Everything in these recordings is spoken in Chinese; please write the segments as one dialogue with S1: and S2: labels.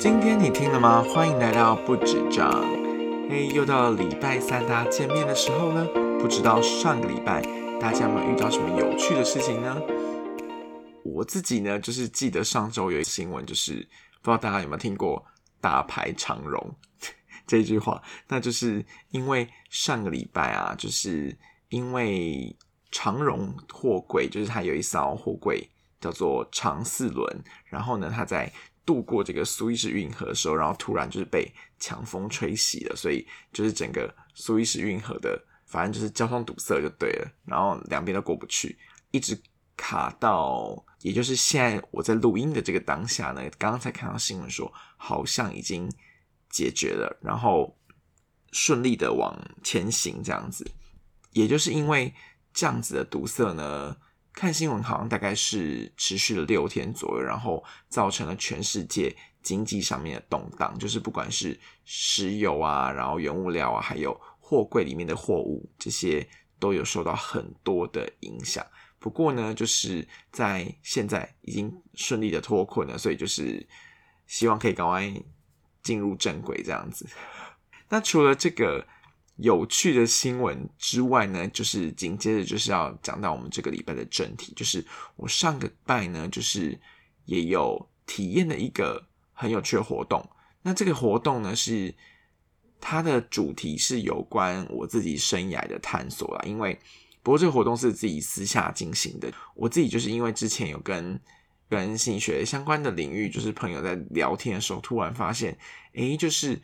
S1: 今天你听了吗？欢迎来到不止章。嘿，又到了礼拜三大家见面的时候了。不知道上个礼拜大家有没有遇到什么有趣的事情呢？我自己呢，就是记得上周有一个新闻，就是不知道大家有没有听过“大排长龙 ”这句话。那就是因为上个礼拜啊，就是因为长荣货柜，就是它有一艘货柜叫做长四轮，然后呢，它在渡过这个苏伊士运河的时候，然后突然就是被强风吹袭了，所以就是整个苏伊士运河的，反正就是交通堵塞就对了，然后两边都过不去，一直卡到，也就是现在我在录音的这个当下呢，刚刚才看到新闻说好像已经解决了，然后顺利的往前行这样子，也就是因为这样子的堵塞呢。看新闻好像大概是持续了六天左右，然后造成了全世界经济上面的动荡，就是不管是石油啊，然后原物料啊，还有货柜里面的货物，这些都有受到很多的影响。不过呢，就是在现在已经顺利的脱困了，所以就是希望可以赶快进入正轨这样子。那除了这个。有趣的新闻之外呢，就是紧接着就是要讲到我们这个礼拜的正题，就是我上个拜呢，就是也有体验的一个很有趣的活动。那这个活动呢，是它的主题是有关我自己生涯的探索啦。因为不过这个活动是自己私下进行的，我自己就是因为之前有跟跟心理学相关的领域，就是朋友在聊天的时候，突然发现，诶，就是。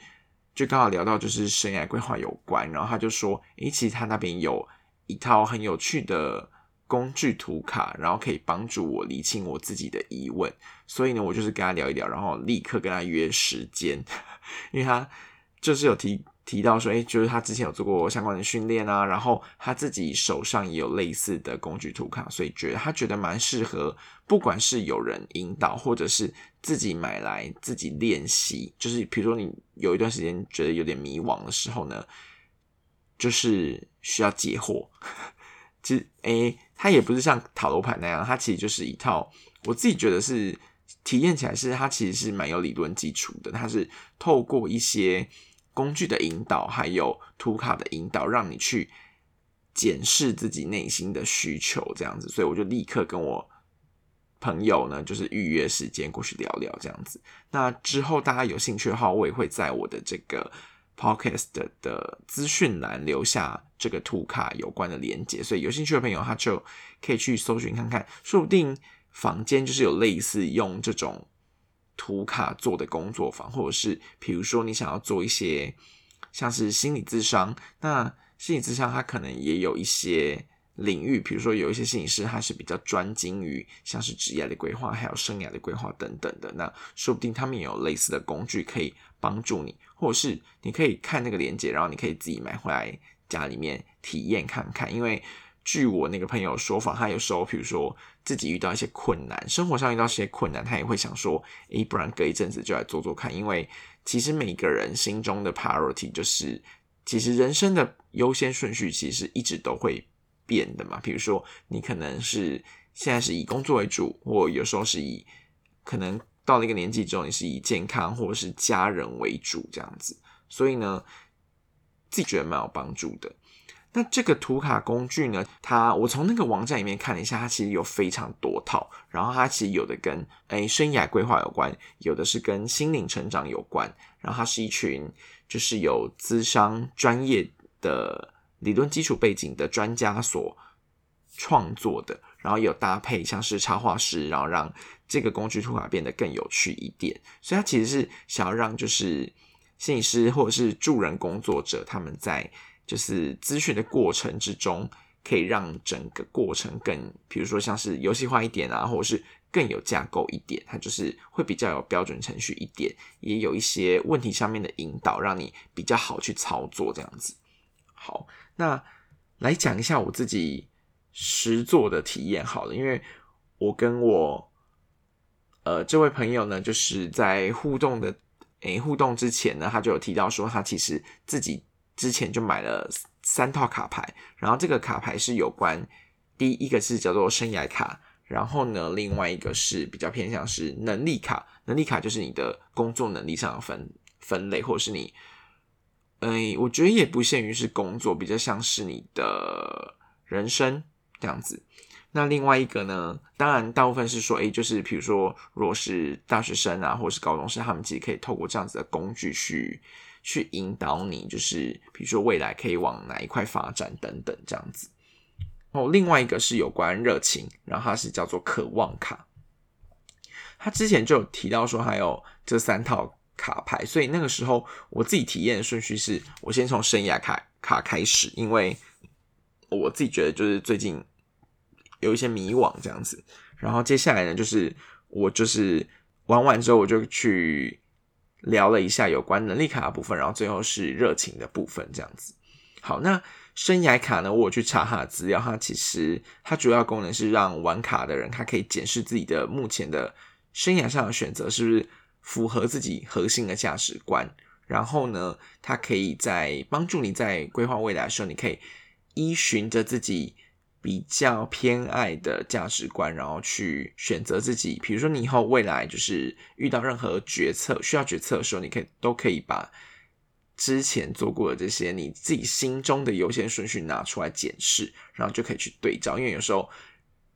S1: 就刚好聊到就是生涯规划有关，然后他就说，诶，其实他那边有一套很有趣的工具图卡，然后可以帮助我理清我自己的疑问。所以呢，我就是跟他聊一聊，然后立刻跟他约时间，因为他就是有提。提到说，哎，就是他之前有做过相关的训练啊，然后他自己手上也有类似的工具图卡，所以觉得他觉得蛮适合，不管是有人引导，或者是自己买来自己练习，就是比如说你有一段时间觉得有点迷惘的时候呢，就是需要解惑。其实，哎，它也不是像塔罗牌那样，它其实就是一套，我自己觉得是体验起来是它其实是蛮有理论基础的，它是透过一些。工具的引导，还有图卡的引导，让你去检视自己内心的需求，这样子。所以我就立刻跟我朋友呢，就是预约时间过去聊聊，这样子。那之后大家有兴趣的话，我也会在我的这个 podcast 的资讯栏留下这个图卡有关的连接，所以有兴趣的朋友他就可以去搜寻看看，说不定房间就是有类似用这种。图卡做的工作坊，或者是比如说你想要做一些像是心理智商，那心理智商它可能也有一些领域，比如说有一些心理师他是比较专精于像是职业的规划，还有生涯的规划等等的，那说不定他们也有类似的工具可以帮助你，或者是你可以看那个链接，然后你可以自己买回来家里面体验看看，因为。据我那个朋友说法，他有时候，比如说自己遇到一些困难，生活上遇到一些困难，他也会想说，诶，不然隔一阵子就来做做看。因为其实每个人心中的 priority 就是，其实人生的优先顺序其实一直都会变的嘛。比如说，你可能是现在是以工作为主，或有时候是以可能到了一个年纪之后，你是以健康或者是家人为主这样子。所以呢，自己觉得蛮有帮助的。那这个图卡工具呢？它我从那个网站里面看了一下，它其实有非常多套。然后它其实有的跟诶生涯规划有关，有的是跟心灵成长有关。然后它是一群就是有资商专业的理论基础背景的专家所创作的。然后有搭配像是插画师，然后让这个工具图卡变得更有趣一点。所以它其实是想要让就是心理师或者是助人工作者他们在。就是咨询的过程之中，可以让整个过程更，比如说像是游戏化一点啊，或者是更有架构一点，它就是会比较有标准程序一点，也有一些问题上面的引导，让你比较好去操作这样子。好，那来讲一下我自己实做的体验好了，因为我跟我呃这位朋友呢，就是在互动的诶互动之前呢，他就有提到说，他其实自己。之前就买了三套卡牌，然后这个卡牌是有关第一个是叫做生涯卡，然后呢，另外一个是比较偏向是能力卡，能力卡就是你的工作能力上的分分类，或者是你，嗯，我觉得也不限于是工作，比较像是你的人生这样子。那另外一个呢，当然大部分是说，诶，就是比如说，如果是大学生啊，或者是高中生，他们其实可以透过这样子的工具去去引导你，就是比如说未来可以往哪一块发展等等这样子。哦，另外一个是有关热情，然后它是叫做渴望卡。他之前就有提到说，还有这三套卡牌，所以那个时候我自己体验的顺序是，我先从生涯卡卡开始，因为我自己觉得就是最近。有一些迷惘这样子，然后接下来呢，就是我就是玩完之后，我就去聊了一下有关能力卡的部分，然后最后是热情的部分这样子。好，那生涯卡呢，我去查它的资料，它其实它主要功能是让玩卡的人他可以检视自己的目前的生涯上的选择是不是符合自己核心的价值观，然后呢，它可以在帮助你在规划未来的时候，你可以依循着自己。比较偏爱的价值观，然后去选择自己。比如说，你以后未来就是遇到任何决策需要决策的时候，你可以都可以把之前做过的这些你自己心中的优先顺序拿出来检视，然后就可以去对照。因为有时候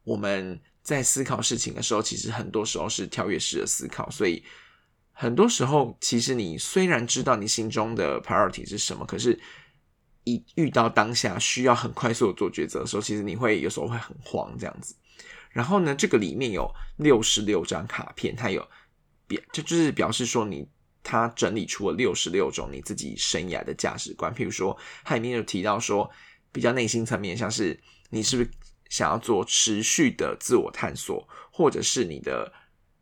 S1: 我们在思考事情的时候，其实很多时候是跳跃式的思考，所以很多时候其实你虽然知道你心中的 priority 是什么，可是。一遇到当下需要很快速的做抉择的时候，其实你会有时候会很慌这样子。然后呢，这个里面有六十六张卡片，它有表，这就是表示说你它整理出了六十六种你自己生涯的价值观。譬如说，它里面有提到说，比较内心层面，像是你是不是想要做持续的自我探索，或者是你的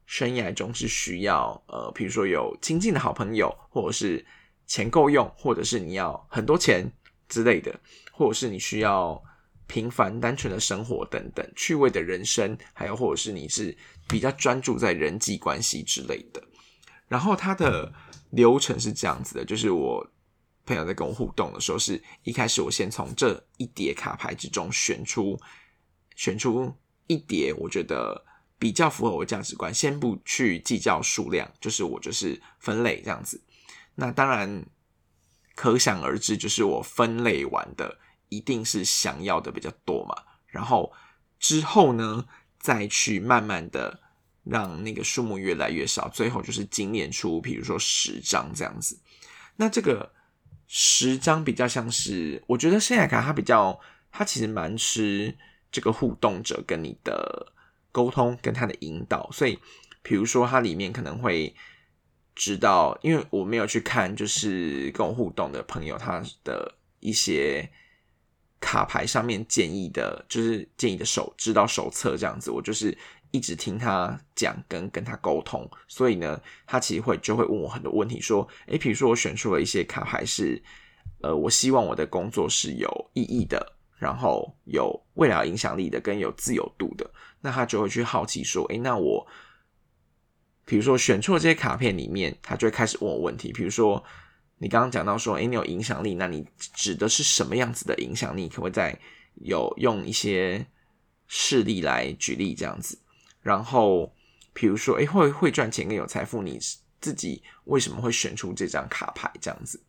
S1: 生涯中是需要呃，比如说有亲近的好朋友，或者是钱够用，或者是你要很多钱。之类的，或者是你需要平凡单纯的生活等等，趣味的人生，还有或者是你是比较专注在人际关系之类的。然后它的流程是这样子的，就是我朋友在跟我互动的时候，是一开始我先从这一叠卡牌之中选出选出一叠，我觉得比较符合我价值观，先不去计较数量，就是我就是分类这样子。那当然。可想而知，就是我分类完的一定是想要的比较多嘛，然后之后呢，再去慢慢的让那个数目越来越少，最后就是精炼出，比如说十张这样子。那这个十张比较像是，我觉得生涯卡它比较，它其实蛮吃这个互动者跟你的沟通跟他的引导，所以比如说它里面可能会。知道，因为我没有去看，就是跟我互动的朋友他的一些卡牌上面建议的，就是建议的手指导手册这样子，我就是一直听他讲，跟跟他沟通，所以呢，他其实会就会问我很多问题，说，诶，比如说我选出了一些卡牌是，呃，我希望我的工作是有意义的，然后有未来影响力的，跟有自由度的，那他就会去好奇说，诶，那我。比如说选错这些卡片里面，他就会开始问我问题。比如说，你刚刚讲到说，哎，你有影响力，那你指的是什么样子的影响力？可不可以再有用一些事例来举例这样子？然后，比如说，哎，会会赚钱跟有财富，你自己为什么会选出这张卡牌这样子？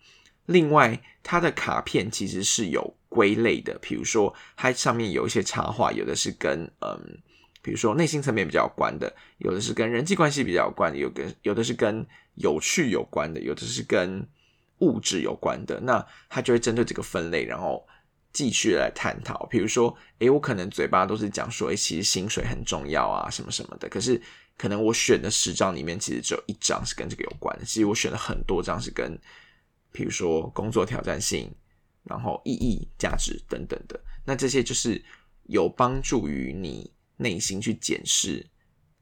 S1: 另外，它的卡片其实是有归类的，比如说它上面有一些插画，有的是跟嗯。比如说内心层面比较关的，有的是跟人际关系比较有关的，有跟有的是跟有趣有关的，有的是跟物质有关的。那他就会针对这个分类，然后继续来探讨。比如说，诶，我可能嘴巴都是讲说，诶，其实薪水很重要啊，什么什么的。可是可能我选的十张里面，其实只有一张是跟这个有关的。其实我选了很多张是跟，比如说工作挑战性，然后意义、价值等等的。那这些就是有帮助于你。内心去检视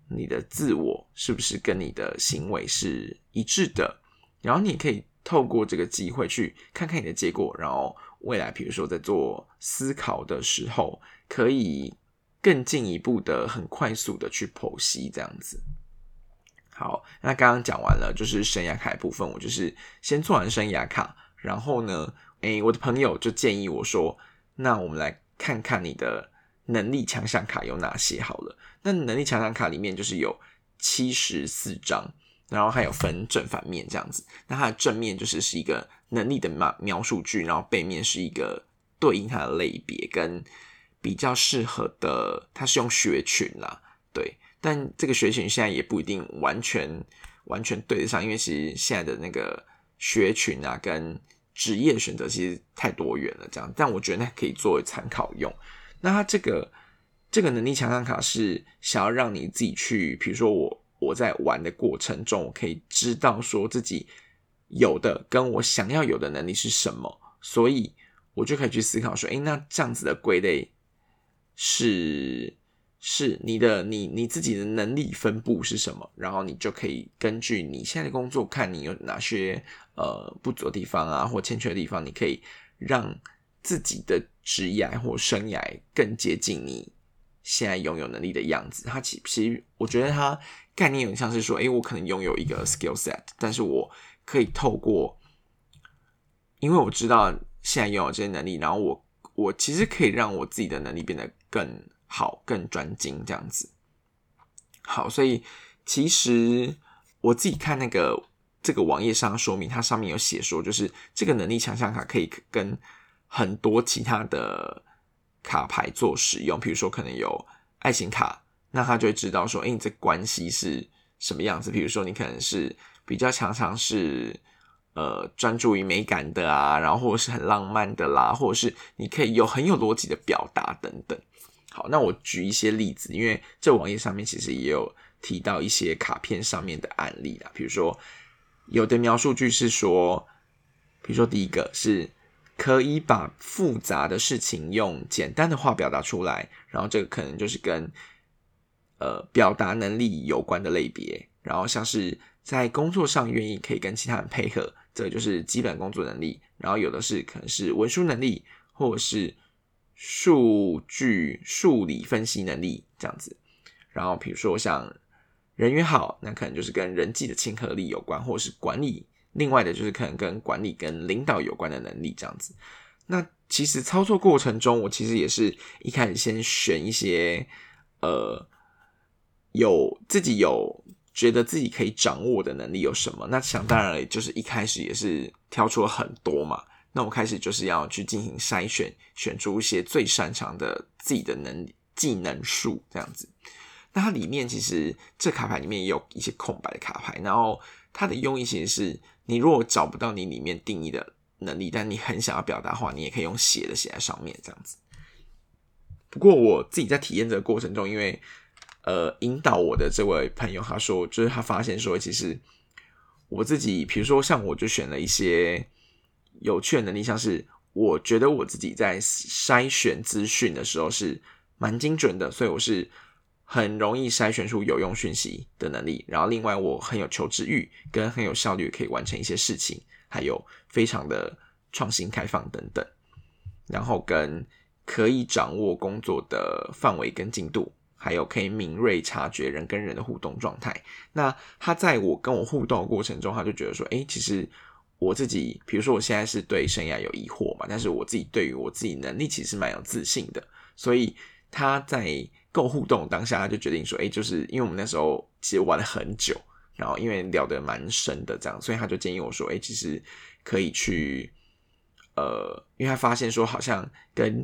S1: 你的自我是不是跟你的行为是一致的，然后你可以透过这个机会去看看你的结果，然后未来比如说在做思考的时候，可以更进一步的、很快速的去剖析这样子。好，那刚刚讲完了就是生涯卡部分，我就是先做完生涯卡，然后呢，诶，我的朋友就建议我说，那我们来看看你的。能力强项卡有哪些好了。那能力强项卡里面就是有七十四张，然后还有分正反面这样子。那它的正面就是是一个能力的描描述句，然后背面是一个对应它的类别跟比较适合的，它是用学群啦，对。但这个学群现在也不一定完全完全对得上，因为其实现在的那个学群啊跟职业选择其实太多元了，这样。但我觉得那可以作为参考用。那它这个这个能力强项卡是想要让你自己去，比如说我我在玩的过程中，我可以知道说自己有的跟我想要有的能力是什么，所以我就可以去思考说，哎，那这样子的归类是是你的你你自己的能力分布是什么，然后你就可以根据你现在的工作，看你有哪些呃不足的地方啊，或欠缺的地方，你可以让。自己的职业或生涯更接近你现在拥有能力的样子。它其实，我觉得它概念有点像是说，哎，我可能拥有一个 skill set，但是我可以透过，因为我知道现在拥有这些能力，然后我我其实可以让我自己的能力变得更好、更专精这样子。好，所以其实我自己看那个这个网页上说明，它上面有写说，就是这个能力强项卡可以跟很多其他的卡牌做使用，比如说可能有爱情卡，那他就会知道说，哎，你这关系是什么样子。比如说你可能是比较常常是呃专注于美感的啊，然后或者是很浪漫的啦，或者是你可以有很有逻辑的表达等等。好，那我举一些例子，因为这网页上面其实也有提到一些卡片上面的案例啦，比如说有的描述句是说，比如说第一个是。可以把复杂的事情用简单的话表达出来，然后这个可能就是跟呃表达能力有关的类别。然后像是在工作上愿意可以跟其他人配合，这个就是基本工作能力。然后有的是可能是文书能力，或者是数据数理分析能力这样子。然后比如说像人缘好，那可能就是跟人际的亲和力有关，或者是管理。另外的就是可能跟管理、跟领导有关的能力这样子。那其实操作过程中，我其实也是一开始先选一些呃有自己有觉得自己可以掌握的能力有什么。那想当然了就是一开始也是挑出了很多嘛。那我开始就是要去进行筛选，选出一些最擅长的自己的能技能数这样子。它里面其实这卡牌里面也有一些空白的卡牌，然后它的用意其实是。你如果找不到你里面定义的能力，但你很想要表达话，你也可以用写的写在上面这样子。不过我自己在体验这个过程中，因为呃引导我的这位朋友他说，就是他发现说，其实我自己，比如说像我就选了一些有趣的能力，像是我觉得我自己在筛选资讯的时候是蛮精准的，所以我是。很容易筛选出有用讯息的能力，然后另外我很有求知欲，跟很有效率可以完成一些事情，还有非常的创新开放等等，然后跟可以掌握工作的范围跟进度，还有可以敏锐察觉人跟人的互动状态。那他在我跟我互动的过程中，他就觉得说，哎，其实我自己，比如说我现在是对生涯有疑惑嘛，但是我自己对于我自己能力其实蛮有自信的，所以他在。够互动，当下他就决定说：“哎，就是因为我们那时候其实玩了很久，然后因为聊得蛮深的，这样，所以他就建议我说：‘哎，其实可以去，呃，因为他发现说好像跟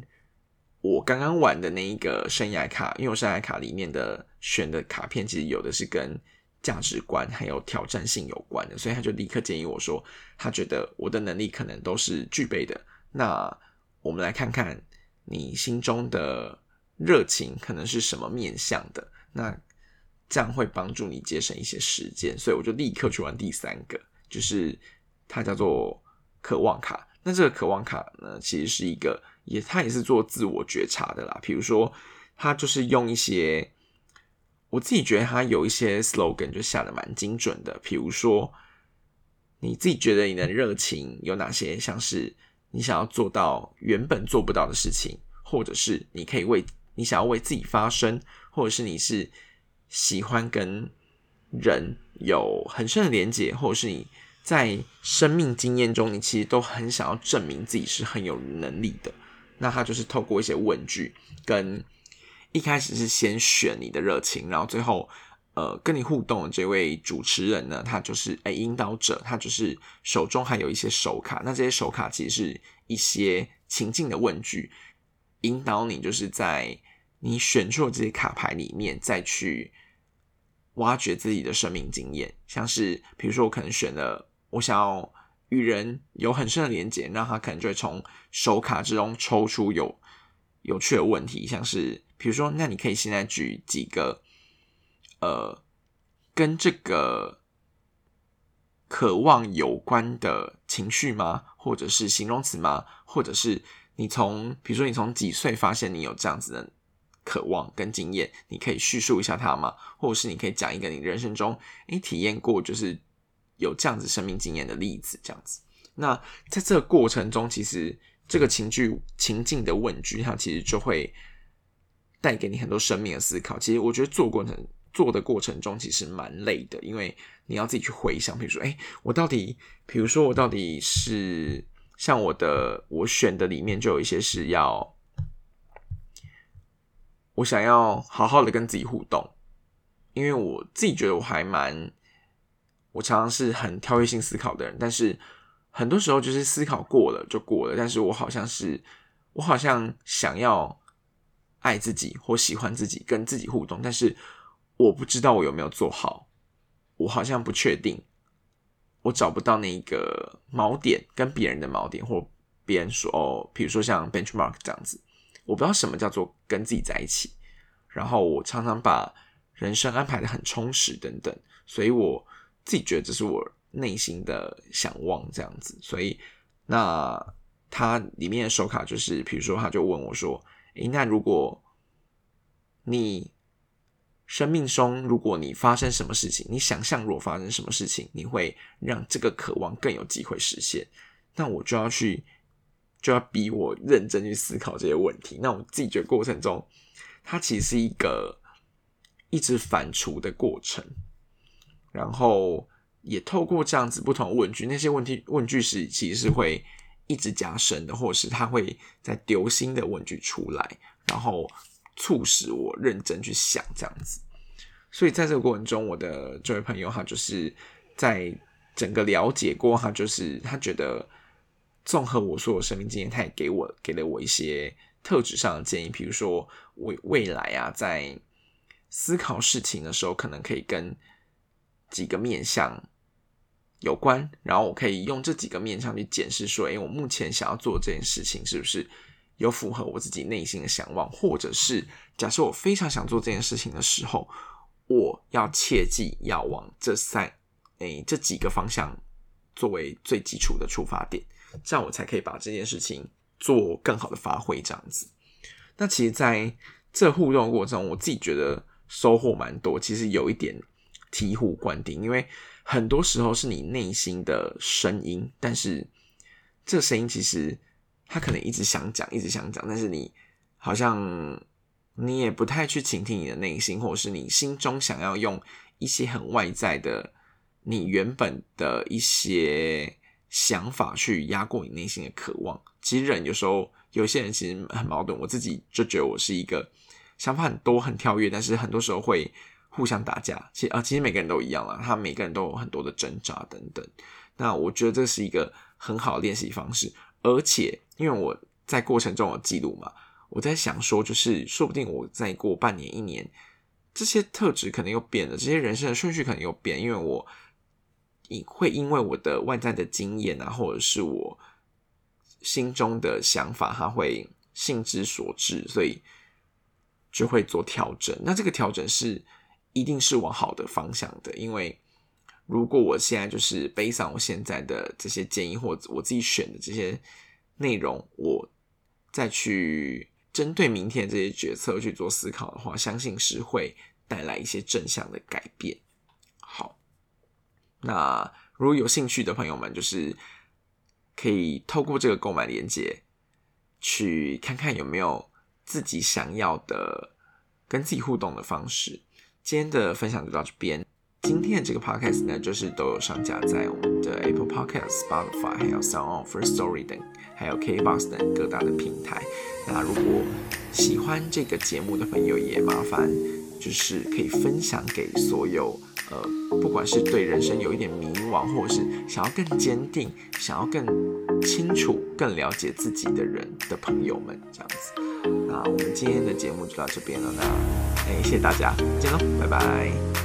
S1: 我刚刚玩的那一个生涯卡，因为我生涯卡里面的选的卡片其实有的是跟价值观还有挑战性有关的，所以他就立刻建议我说，他觉得我的能力可能都是具备的。那我们来看看你心中的。”热情可能是什么面向的？那这样会帮助你节省一些时间，所以我就立刻去玩第三个，就是它叫做渴望卡。那这个渴望卡呢，其实是一个也，它也是做自我觉察的啦。比如说，它就是用一些我自己觉得它有一些 slogan 就下的蛮精准的。比如说，你自己觉得你的热情有哪些？像是你想要做到原本做不到的事情，或者是你可以为你想要为自己发声，或者是你是喜欢跟人有很深的连接，或者是你在生命经验中，你其实都很想要证明自己是很有能力的。那他就是透过一些问句跟一开始是先选你的热情，然后最后呃跟你互动的这位主持人呢，他就是哎引导者，他就是手中还有一些手卡，那这些手卡其实是一些情境的问句，引导你就是在你选出这些卡牌里面再去挖掘自己的生命经验，像是比如说我可能选了我想要与人有很深的连接，那他可能就会从手卡之中抽出有有趣的问题，像是。比如说，那你可以现在举几个，呃，跟这个渴望有关的情绪吗？或者是形容词吗？或者是你从，比如说你从几岁发现你有这样子的渴望跟经验，你可以叙述一下它吗？或者是你可以讲一个你人生中诶体验过就是有这样子生命经验的例子，这样子。那在这个过程中，其实这个情绪情境的问句，它其实就会。带给你很多生命的思考。其实我觉得做过程做的过程中，其实蛮累的，因为你要自己去回想。比如说，哎，我到底，比如说我到底是像我的我选的里面就有一些是要我想要好好的跟自己互动，因为我自己觉得我还蛮我常常是很跳跃性思考的人，但是很多时候就是思考过了就过了，但是我好像是我好像想要。爱自己或喜欢自己，跟自己互动，但是我不知道我有没有做好，我好像不确定，我找不到那个锚点，跟别人的锚点，或别人说哦，比如说像 benchmark 这样子，我不知道什么叫做跟自己在一起，然后我常常把人生安排的很充实等等，所以我自己觉得这是我内心的想望这样子，所以那它里面的手卡就是，比如说他就问我说。诶，那如果你生命中，如果你发生什么事情，你想象如果发生什么事情，你会让这个渴望更有机会实现，那我就要去，就要逼我认真去思考这些问题。那我自己觉得过程中，它其实是一个一直反刍的过程，然后也透过这样子不同问句，那些问题问句是其实是会。一直加深的，或者是他会在丢新的问句出来，然后促使我认真去想这样子。所以在这个过程中，我的这位朋友他就是在整个了解过，他就是他觉得综合我所有生命经验，他也给我给了我一些特质上的建议，比如说未未来啊，在思考事情的时候，可能可以跟几个面向。有关，然后我可以用这几个面向去检视，说，哎，我目前想要做这件事情是不是有符合我自己内心的想望，或者是假设我非常想做这件事情的时候，我要切记要往这三，哎，这几个方向作为最基础的出发点，这样我才可以把这件事情做更好的发挥。这样子，那其实在这互动过程，我自己觉得收获蛮多，其实有一点醍醐灌顶，因为。很多时候是你内心的声音，但是这声音其实他可能一直想讲，一直想讲，但是你好像你也不太去倾听你的内心，或者是你心中想要用一些很外在的你原本的一些想法去压过你内心的渴望。其实人有时候有些人其实很矛盾，我自己就觉得我是一个想法很多、很跳跃，但是很多时候会。互相打架，其啊，其实每个人都一样啦，他每个人都有很多的挣扎等等。那我觉得这是一个很好的练习方式，而且因为我在过程中有记录嘛，我在想说，就是说不定我再过半年、一年，这些特质可能又变了，这些人生的顺序可能又变，因为我因会因为我的外在的经验啊，或者是我心中的想法，它会性之所至，所以就会做调整。那这个调整是。一定是往好的方向的，因为如果我现在就是背上我现在的这些建议，或者我自己选的这些内容，我再去针对明天这些决策去做思考的话，相信是会带来一些正向的改变。好，那如果有兴趣的朋友们，就是可以透过这个购买链接去看看有没有自己想要的跟自己互动的方式。今天的分享就到这边，今天的这个 podcast 呢，就是都有上架在我们的 Apple Podcast、Spotify、还有 Sound On、First Story 等，还有 KBox 等各大的平台。那如果喜欢这个节目的朋友，也麻烦就是可以分享给所有呃，不管是对人生有一点迷惘，或是想要更坚定、想要更清楚、更了解自己的人的朋友们，这样子。那我们今天的节目就到这边了，那哎，谢谢大家，再见喽，拜拜。